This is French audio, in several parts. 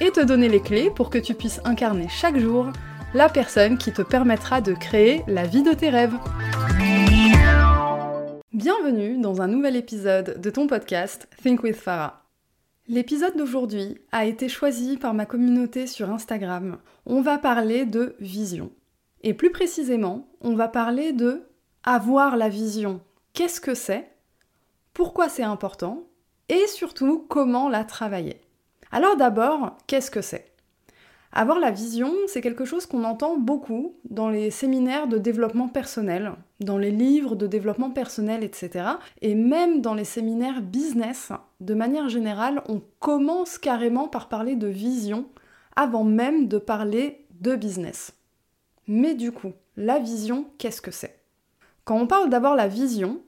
et te donner les clés pour que tu puisses incarner chaque jour la personne qui te permettra de créer la vie de tes rêves. Bienvenue dans un nouvel épisode de ton podcast Think with Farah. L'épisode d'aujourd'hui a été choisi par ma communauté sur Instagram. On va parler de vision. Et plus précisément, on va parler de avoir la vision. Qu'est-ce que c'est? Pourquoi c'est important? Et surtout, comment la travailler? Alors d'abord, qu'est-ce que c'est? Avoir la vision, c'est quelque chose qu'on entend beaucoup dans les séminaires de développement personnel, dans les livres de développement personnel, etc. Et même dans les séminaires business, de manière générale, on commence carrément par parler de vision avant même de parler de business. Mais du coup, la vision, qu'est-ce que c'est? Quand on parle d'abord la vision,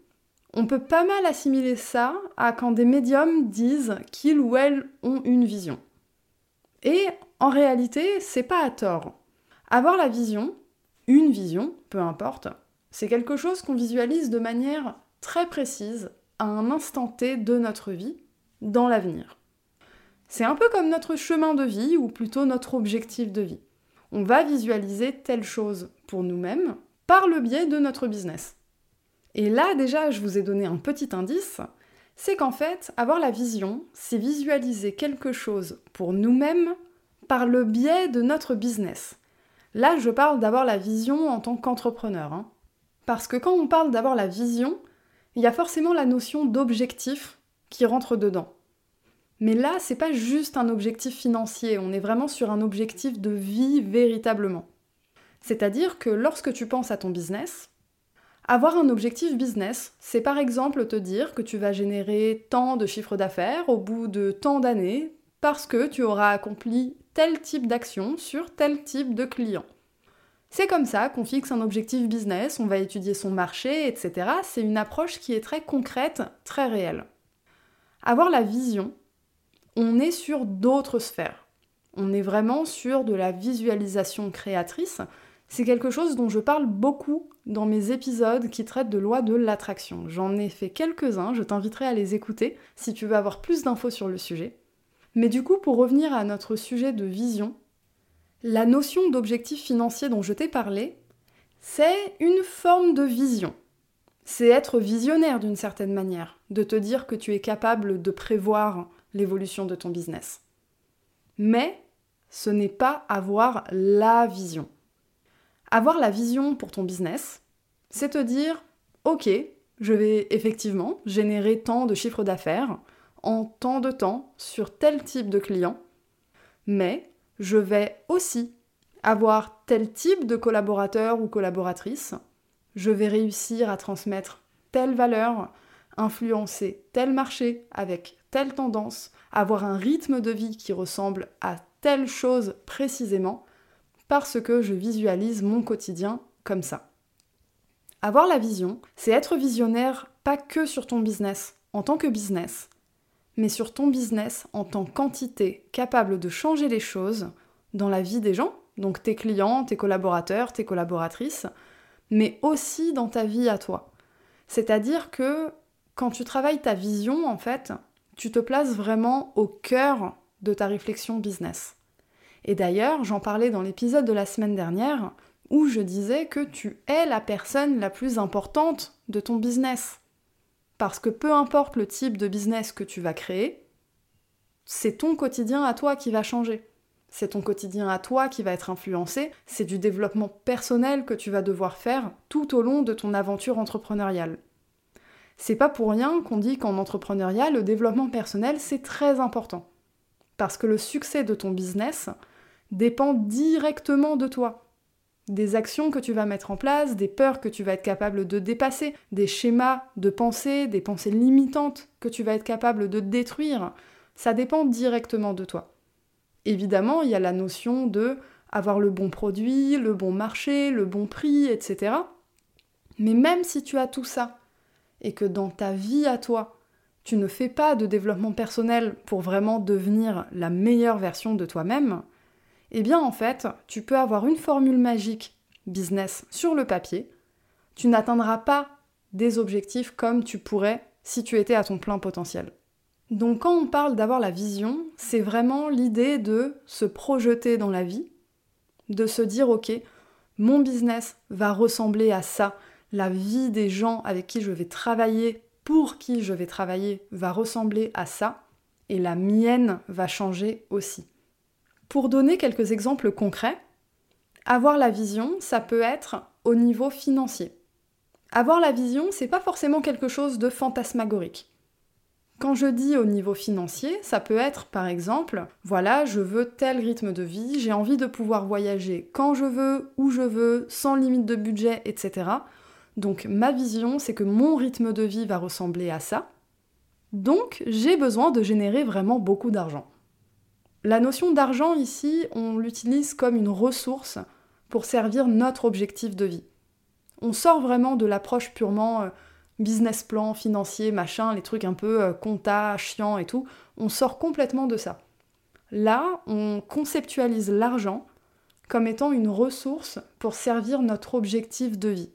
on peut pas mal assimiler ça à quand des médiums disent qu'ils ou elles ont une vision. Et en réalité, c'est pas à tort. Avoir la vision, une vision, peu importe, c'est quelque chose qu'on visualise de manière très précise à un instant T de notre vie, dans l'avenir. C'est un peu comme notre chemin de vie, ou plutôt notre objectif de vie. On va visualiser telle chose pour nous-mêmes par le biais de notre business. Et là, déjà, je vous ai donné un petit indice, c'est qu'en fait, avoir la vision, c'est visualiser quelque chose pour nous-mêmes par le biais de notre business. Là, je parle d'avoir la vision en tant qu'entrepreneur. Hein. Parce que quand on parle d'avoir la vision, il y a forcément la notion d'objectif qui rentre dedans. Mais là, c'est pas juste un objectif financier, on est vraiment sur un objectif de vie véritablement. C'est-à-dire que lorsque tu penses à ton business, avoir un objectif business, c'est par exemple te dire que tu vas générer tant de chiffre d'affaires au bout de tant d'années parce que tu auras accompli tel type d'action sur tel type de client. C'est comme ça qu'on fixe un objectif business, on va étudier son marché, etc. C'est une approche qui est très concrète, très réelle. Avoir la vision, on est sur d'autres sphères. On est vraiment sur de la visualisation créatrice, c'est quelque chose dont je parle beaucoup dans mes épisodes qui traitent de loi de l'attraction. J'en ai fait quelques-uns, je t'inviterai à les écouter si tu veux avoir plus d'infos sur le sujet. Mais du coup, pour revenir à notre sujet de vision, la notion d'objectif financier dont je t'ai parlé, c'est une forme de vision. C'est être visionnaire d'une certaine manière, de te dire que tu es capable de prévoir l'évolution de ton business. Mais ce n'est pas avoir la vision. Avoir la vision pour ton business, c'est te dire, ok, je vais effectivement générer tant de chiffres d'affaires en tant de temps sur tel type de client, mais je vais aussi avoir tel type de collaborateur ou collaboratrice, je vais réussir à transmettre telle valeur, influencer tel marché avec telle tendance, avoir un rythme de vie qui ressemble à telle chose précisément, parce que je visualise mon quotidien comme ça. Avoir la vision, c'est être visionnaire pas que sur ton business, en tant que business, mais sur ton business en tant qu'entité capable de changer les choses dans la vie des gens, donc tes clients, tes collaborateurs, tes collaboratrices, mais aussi dans ta vie à toi. C'est-à-dire que quand tu travailles ta vision, en fait, tu te places vraiment au cœur de ta réflexion business. Et d'ailleurs, j'en parlais dans l'épisode de la semaine dernière, où je disais que tu es la personne la plus importante de ton business. Parce que peu importe le type de business que tu vas créer, c'est ton quotidien à toi qui va changer. C'est ton quotidien à toi qui va être influencé, c'est du développement personnel que tu vas devoir faire tout au long de ton aventure entrepreneuriale. C'est pas pour rien qu'on dit qu'en entrepreneuriat, le développement personnel, c'est très important. Parce que le succès de ton business, dépend directement de toi. Des actions que tu vas mettre en place, des peurs que tu vas être capable de dépasser, des schémas de pensée, des pensées limitantes que tu vas être capable de détruire, ça dépend directement de toi. Évidemment, il y a la notion de avoir le bon produit, le bon marché, le bon prix, etc. Mais même si tu as tout ça, et que dans ta vie à toi, tu ne fais pas de développement personnel pour vraiment devenir la meilleure version de toi-même, eh bien en fait, tu peux avoir une formule magique business sur le papier, tu n'atteindras pas des objectifs comme tu pourrais si tu étais à ton plein potentiel. Donc quand on parle d'avoir la vision, c'est vraiment l'idée de se projeter dans la vie, de se dire ok, mon business va ressembler à ça, la vie des gens avec qui je vais travailler, pour qui je vais travailler, va ressembler à ça, et la mienne va changer aussi. Pour donner quelques exemples concrets, avoir la vision, ça peut être au niveau financier. Avoir la vision, c'est pas forcément quelque chose de fantasmagorique. Quand je dis au niveau financier, ça peut être par exemple, voilà, je veux tel rythme de vie, j'ai envie de pouvoir voyager quand je veux, où je veux, sans limite de budget, etc. Donc ma vision, c'est que mon rythme de vie va ressembler à ça. Donc j'ai besoin de générer vraiment beaucoup d'argent. La notion d'argent ici, on l'utilise comme une ressource pour servir notre objectif de vie. On sort vraiment de l'approche purement euh, business plan, financier, machin, les trucs un peu euh, compta, chiant et tout. On sort complètement de ça. Là, on conceptualise l'argent comme étant une ressource pour servir notre objectif de vie.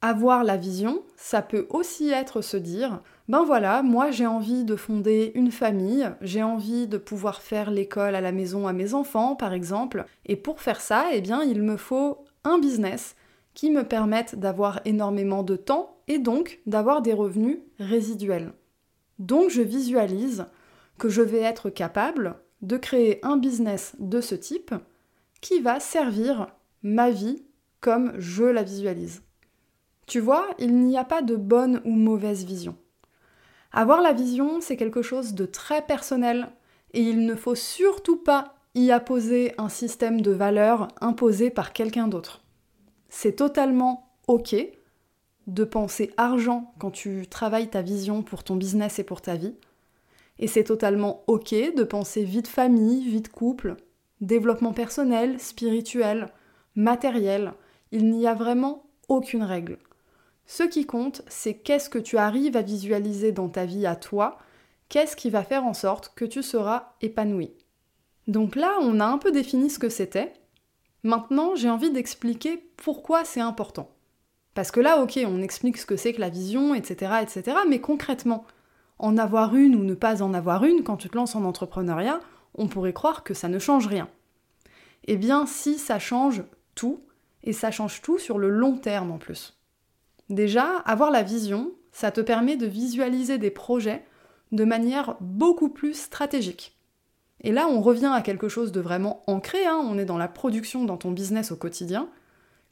Avoir la vision, ça peut aussi être se dire, ben voilà, moi j'ai envie de fonder une famille, j'ai envie de pouvoir faire l'école à la maison à mes enfants par exemple, et pour faire ça, eh bien il me faut un business qui me permette d'avoir énormément de temps et donc d'avoir des revenus résiduels. Donc je visualise que je vais être capable de créer un business de ce type qui va servir ma vie comme je la visualise. Tu vois, il n'y a pas de bonne ou mauvaise vision. Avoir la vision, c'est quelque chose de très personnel et il ne faut surtout pas y apposer un système de valeurs imposé par quelqu'un d'autre. C'est totalement ok de penser argent quand tu travailles ta vision pour ton business et pour ta vie. Et c'est totalement ok de penser vie de famille, vie de couple, développement personnel, spirituel, matériel. Il n'y a vraiment aucune règle. Ce qui compte, c'est qu'est-ce que tu arrives à visualiser dans ta vie à toi, qu'est-ce qui va faire en sorte que tu seras épanoui. Donc là, on a un peu défini ce que c'était. Maintenant, j'ai envie d'expliquer pourquoi c'est important. Parce que là, ok, on explique ce que c'est que la vision, etc., etc., mais concrètement, en avoir une ou ne pas en avoir une, quand tu te lances en entrepreneuriat, on pourrait croire que ça ne change rien. Eh bien, si ça change tout, et ça change tout sur le long terme en plus. Déjà, avoir la vision, ça te permet de visualiser des projets de manière beaucoup plus stratégique. Et là, on revient à quelque chose de vraiment ancré, hein. on est dans la production dans ton business au quotidien.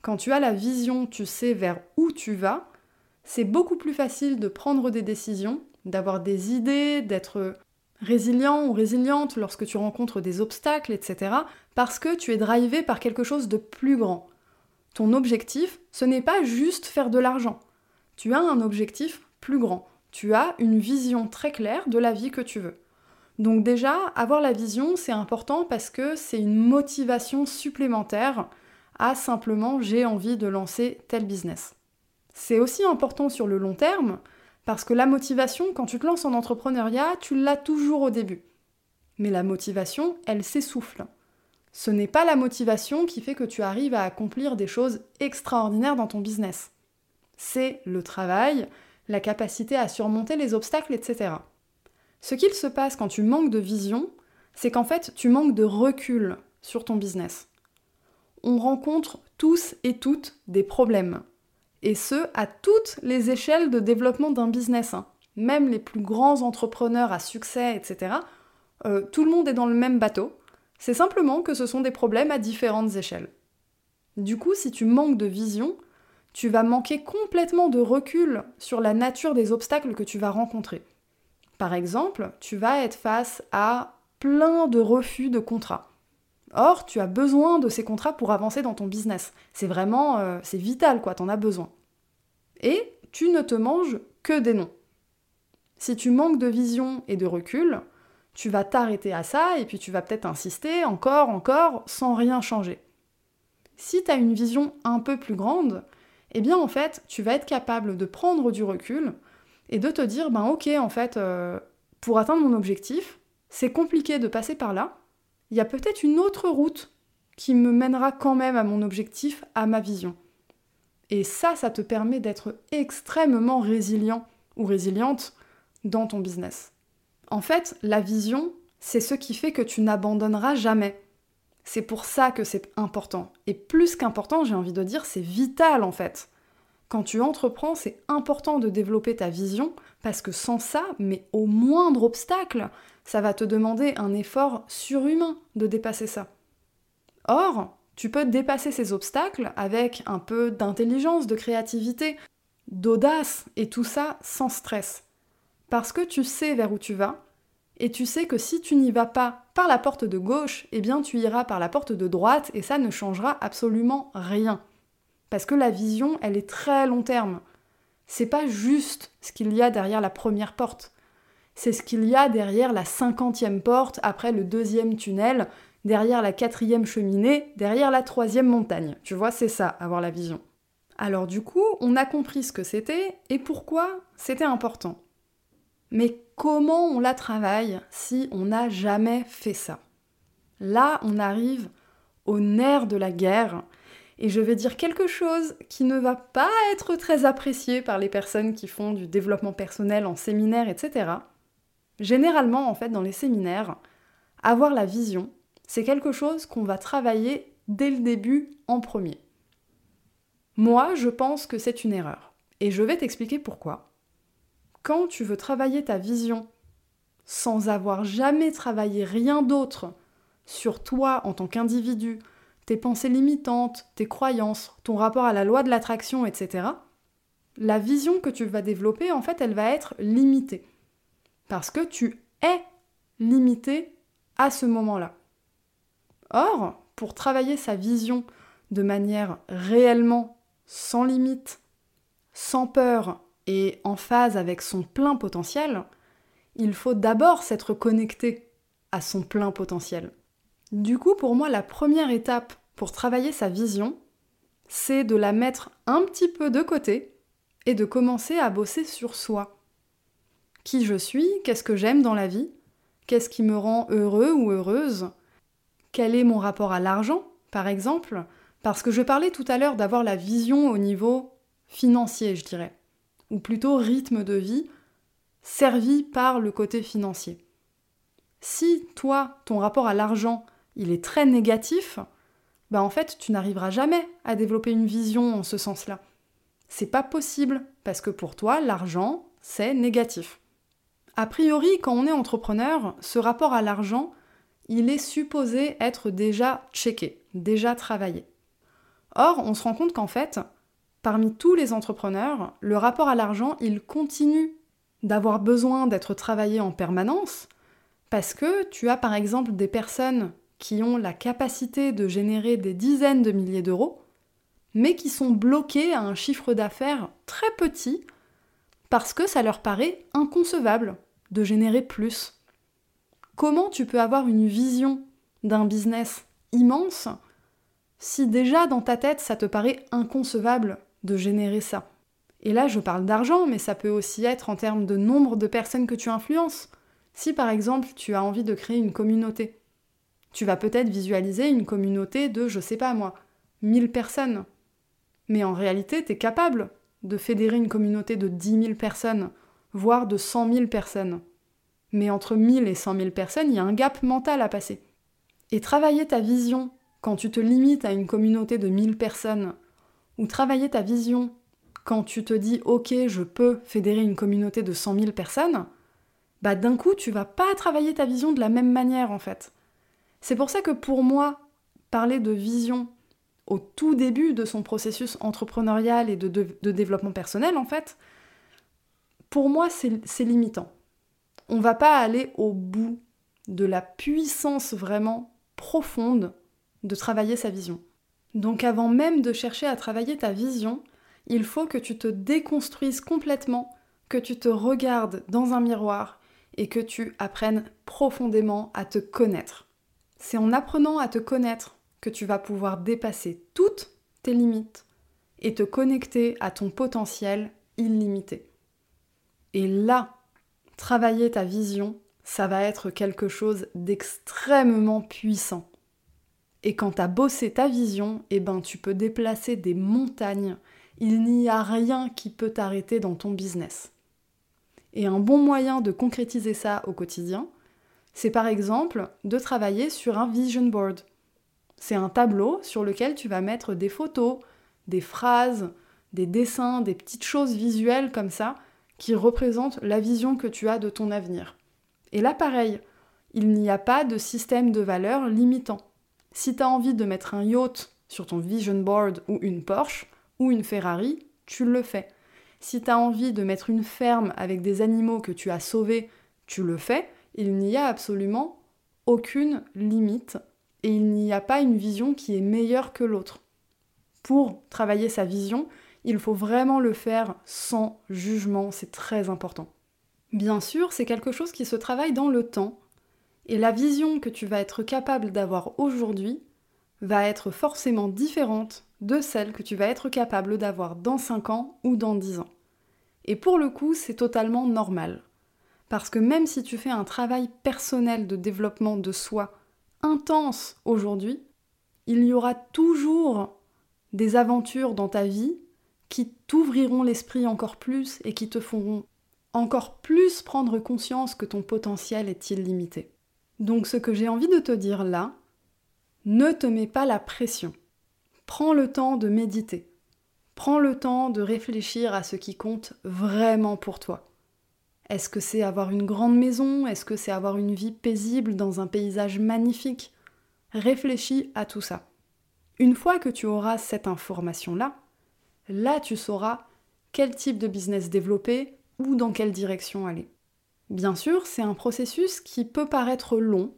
Quand tu as la vision, tu sais vers où tu vas, c'est beaucoup plus facile de prendre des décisions, d'avoir des idées, d'être résilient ou résiliente lorsque tu rencontres des obstacles, etc. Parce que tu es drivé par quelque chose de plus grand. Ton objectif, ce n'est pas juste faire de l'argent. Tu as un objectif plus grand. Tu as une vision très claire de la vie que tu veux. Donc déjà, avoir la vision, c'est important parce que c'est une motivation supplémentaire à simplement j'ai envie de lancer tel business. C'est aussi important sur le long terme parce que la motivation, quand tu te lances en entrepreneuriat, tu l'as toujours au début. Mais la motivation, elle s'essouffle ce n'est pas la motivation qui fait que tu arrives à accomplir des choses extraordinaires dans ton business. C'est le travail, la capacité à surmonter les obstacles, etc. Ce qu'il se passe quand tu manques de vision, c'est qu'en fait tu manques de recul sur ton business. On rencontre tous et toutes des problèmes. Et ce, à toutes les échelles de développement d'un business. Hein. Même les plus grands entrepreneurs à succès, etc. Euh, tout le monde est dans le même bateau. C'est simplement que ce sont des problèmes à différentes échelles. Du coup, si tu manques de vision, tu vas manquer complètement de recul sur la nature des obstacles que tu vas rencontrer. Par exemple, tu vas être face à plein de refus de contrats. Or, tu as besoin de ces contrats pour avancer dans ton business. C'est vraiment, euh, c'est vital quoi, t'en as besoin. Et tu ne te manges que des noms. Si tu manques de vision et de recul, tu vas t'arrêter à ça et puis tu vas peut-être insister encore, encore, sans rien changer. Si tu as une vision un peu plus grande, eh bien en fait, tu vas être capable de prendre du recul et de te dire, ben ok, en fait, euh, pour atteindre mon objectif, c'est compliqué de passer par là, il y a peut-être une autre route qui me mènera quand même à mon objectif, à ma vision. Et ça, ça te permet d'être extrêmement résilient ou résiliente dans ton business. En fait, la vision, c'est ce qui fait que tu n'abandonneras jamais. C'est pour ça que c'est important. Et plus qu'important, j'ai envie de dire, c'est vital en fait. Quand tu entreprends, c'est important de développer ta vision parce que sans ça, mais au moindre obstacle, ça va te demander un effort surhumain de dépasser ça. Or, tu peux dépasser ces obstacles avec un peu d'intelligence, de créativité, d'audace et tout ça sans stress. Parce que tu sais vers où tu vas, et tu sais que si tu n'y vas pas par la porte de gauche, eh bien tu iras par la porte de droite et ça ne changera absolument rien. Parce que la vision, elle est très long terme. C'est pas juste ce qu'il y a derrière la première porte. C'est ce qu'il y a derrière la cinquantième porte, après le deuxième tunnel, derrière la quatrième cheminée, derrière la troisième montagne. Tu vois, c'est ça, avoir la vision. Alors du coup, on a compris ce que c'était et pourquoi c'était important. Mais comment on la travaille si on n'a jamais fait ça? Là, on arrive au nerf de la guerre, et je vais dire quelque chose qui ne va pas être très apprécié par les personnes qui font du développement personnel en séminaire, etc. Généralement, en fait, dans les séminaires, avoir la vision, c'est quelque chose qu'on va travailler dès le début en premier. Moi, je pense que c'est une erreur. Et je vais t'expliquer pourquoi quand tu veux travailler ta vision sans avoir jamais travaillé rien d'autre sur toi en tant qu'individu, tes pensées limitantes, tes croyances, ton rapport à la loi de l'attraction, etc., la vision que tu vas développer, en fait, elle va être limitée. Parce que tu es limité à ce moment-là. Or, pour travailler sa vision de manière réellement sans limite, sans peur et en phase avec son plein potentiel, il faut d'abord s'être connecté à son plein potentiel. Du coup, pour moi, la première étape pour travailler sa vision, c'est de la mettre un petit peu de côté et de commencer à bosser sur soi. Qui je suis, qu'est-ce que j'aime dans la vie, qu'est-ce qui me rend heureux ou heureuse, quel est mon rapport à l'argent, par exemple, parce que je parlais tout à l'heure d'avoir la vision au niveau financier, je dirais ou plutôt rythme de vie, servi par le côté financier. Si toi, ton rapport à l'argent, il est très négatif, bah en fait, tu n'arriveras jamais à développer une vision en ce sens-là. C'est pas possible parce que pour toi, l'argent, c'est négatif. A priori, quand on est entrepreneur, ce rapport à l'argent, il est supposé être déjà checké, déjà travaillé. Or, on se rend compte qu'en fait, parmi tous les entrepreneurs, le rapport à l'argent, il continue d'avoir besoin d'être travaillé en permanence parce que tu as par exemple des personnes qui ont la capacité de générer des dizaines de milliers d'euros, mais qui sont bloquées à un chiffre d'affaires très petit parce que ça leur paraît inconcevable de générer plus. Comment tu peux avoir une vision d'un business immense si déjà dans ta tête ça te paraît inconcevable de générer ça. Et là, je parle d'argent, mais ça peut aussi être en termes de nombre de personnes que tu influences. Si par exemple, tu as envie de créer une communauté, tu vas peut-être visualiser une communauté de, je sais pas moi, 1000 personnes. Mais en réalité, tu es capable de fédérer une communauté de 10 000 personnes, voire de 100 000 personnes. Mais entre 1000 et 100 000 personnes, il y a un gap mental à passer. Et travailler ta vision quand tu te limites à une communauté de 1000 personnes ou travailler ta vision quand tu te dis ok je peux fédérer une communauté de 100 000 personnes, bah d'un coup tu vas pas travailler ta vision de la même manière en fait. C'est pour ça que pour moi, parler de vision au tout début de son processus entrepreneurial et de, de développement personnel en fait, pour moi c'est limitant. On va pas aller au bout de la puissance vraiment profonde de travailler sa vision. Donc avant même de chercher à travailler ta vision, il faut que tu te déconstruises complètement, que tu te regardes dans un miroir et que tu apprennes profondément à te connaître. C'est en apprenant à te connaître que tu vas pouvoir dépasser toutes tes limites et te connecter à ton potentiel illimité. Et là, travailler ta vision, ça va être quelque chose d'extrêmement puissant. Et quand tu as bossé ta vision, eh ben tu peux déplacer des montagnes. Il n'y a rien qui peut t'arrêter dans ton business. Et un bon moyen de concrétiser ça au quotidien, c'est par exemple de travailler sur un vision board. C'est un tableau sur lequel tu vas mettre des photos, des phrases, des dessins, des petites choses visuelles comme ça qui représentent la vision que tu as de ton avenir. Et là, pareil, il n'y a pas de système de valeur limitant. Si tu envie de mettre un yacht sur ton vision board ou une Porsche ou une Ferrari, tu le fais. Si tu as envie de mettre une ferme avec des animaux que tu as sauvés, tu le fais. Il n'y a absolument aucune limite et il n'y a pas une vision qui est meilleure que l'autre. Pour travailler sa vision, il faut vraiment le faire sans jugement, c'est très important. Bien sûr, c'est quelque chose qui se travaille dans le temps, et la vision que tu vas être capable d'avoir aujourd'hui va être forcément différente de celle que tu vas être capable d'avoir dans 5 ans ou dans 10 ans. Et pour le coup, c'est totalement normal. Parce que même si tu fais un travail personnel de développement de soi intense aujourd'hui, il y aura toujours des aventures dans ta vie qui t'ouvriront l'esprit encore plus et qui te feront encore plus prendre conscience que ton potentiel est illimité. Donc ce que j'ai envie de te dire là, ne te mets pas la pression. Prends le temps de méditer. Prends le temps de réfléchir à ce qui compte vraiment pour toi. Est-ce que c'est avoir une grande maison? Est-ce que c'est avoir une vie paisible dans un paysage magnifique? Réfléchis à tout ça. Une fois que tu auras cette information-là, là tu sauras quel type de business développer ou dans quelle direction aller. Bien sûr, c'est un processus qui peut paraître long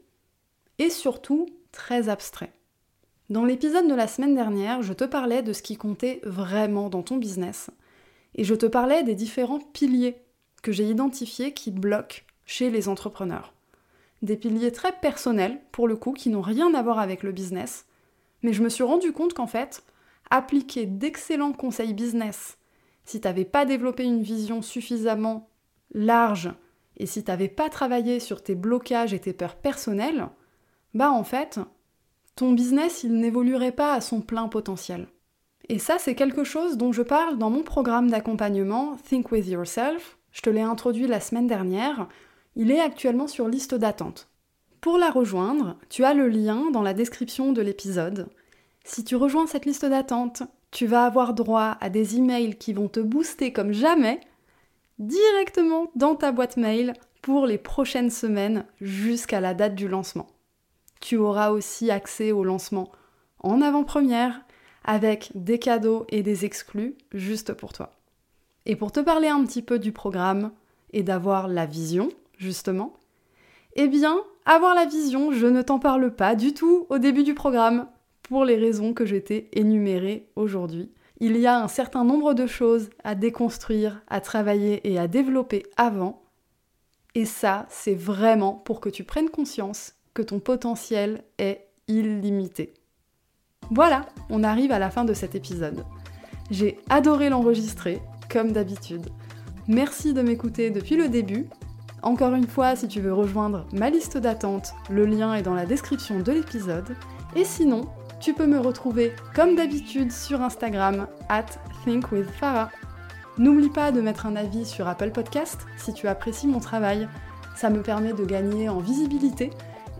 et surtout très abstrait. Dans l'épisode de la semaine dernière, je te parlais de ce qui comptait vraiment dans ton business et je te parlais des différents piliers que j'ai identifiés qui bloquent chez les entrepreneurs. Des piliers très personnels, pour le coup, qui n'ont rien à voir avec le business, mais je me suis rendu compte qu'en fait, appliquer d'excellents conseils business, si tu n'avais pas développé une vision suffisamment large et si tu n'avais pas travaillé sur tes blocages et tes peurs personnelles, bah en fait, ton business, il n'évoluerait pas à son plein potentiel. Et ça, c'est quelque chose dont je parle dans mon programme d'accompagnement Think With Yourself. Je te l'ai introduit la semaine dernière. Il est actuellement sur liste d'attente. Pour la rejoindre, tu as le lien dans la description de l'épisode. Si tu rejoins cette liste d'attente, tu vas avoir droit à des emails qui vont te booster comme jamais directement dans ta boîte mail pour les prochaines semaines jusqu'à la date du lancement. Tu auras aussi accès au lancement en avant-première avec des cadeaux et des exclus juste pour toi. Et pour te parler un petit peu du programme et d'avoir la vision, justement, eh bien, avoir la vision, je ne t'en parle pas du tout au début du programme pour les raisons que j'ai t'ai énumérées aujourd'hui. Il y a un certain nombre de choses à déconstruire, à travailler et à développer avant. Et ça, c'est vraiment pour que tu prennes conscience que ton potentiel est illimité. Voilà, on arrive à la fin de cet épisode. J'ai adoré l'enregistrer, comme d'habitude. Merci de m'écouter depuis le début. Encore une fois, si tu veux rejoindre ma liste d'attente, le lien est dans la description de l'épisode. Et sinon, tu peux me retrouver comme d'habitude sur Instagram at thinkwithfarah. N'oublie pas de mettre un avis sur Apple Podcast si tu apprécies mon travail. Ça me permet de gagner en visibilité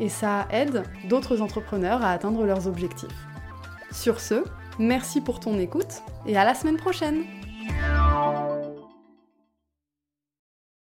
et ça aide d'autres entrepreneurs à atteindre leurs objectifs. Sur ce, merci pour ton écoute et à la semaine prochaine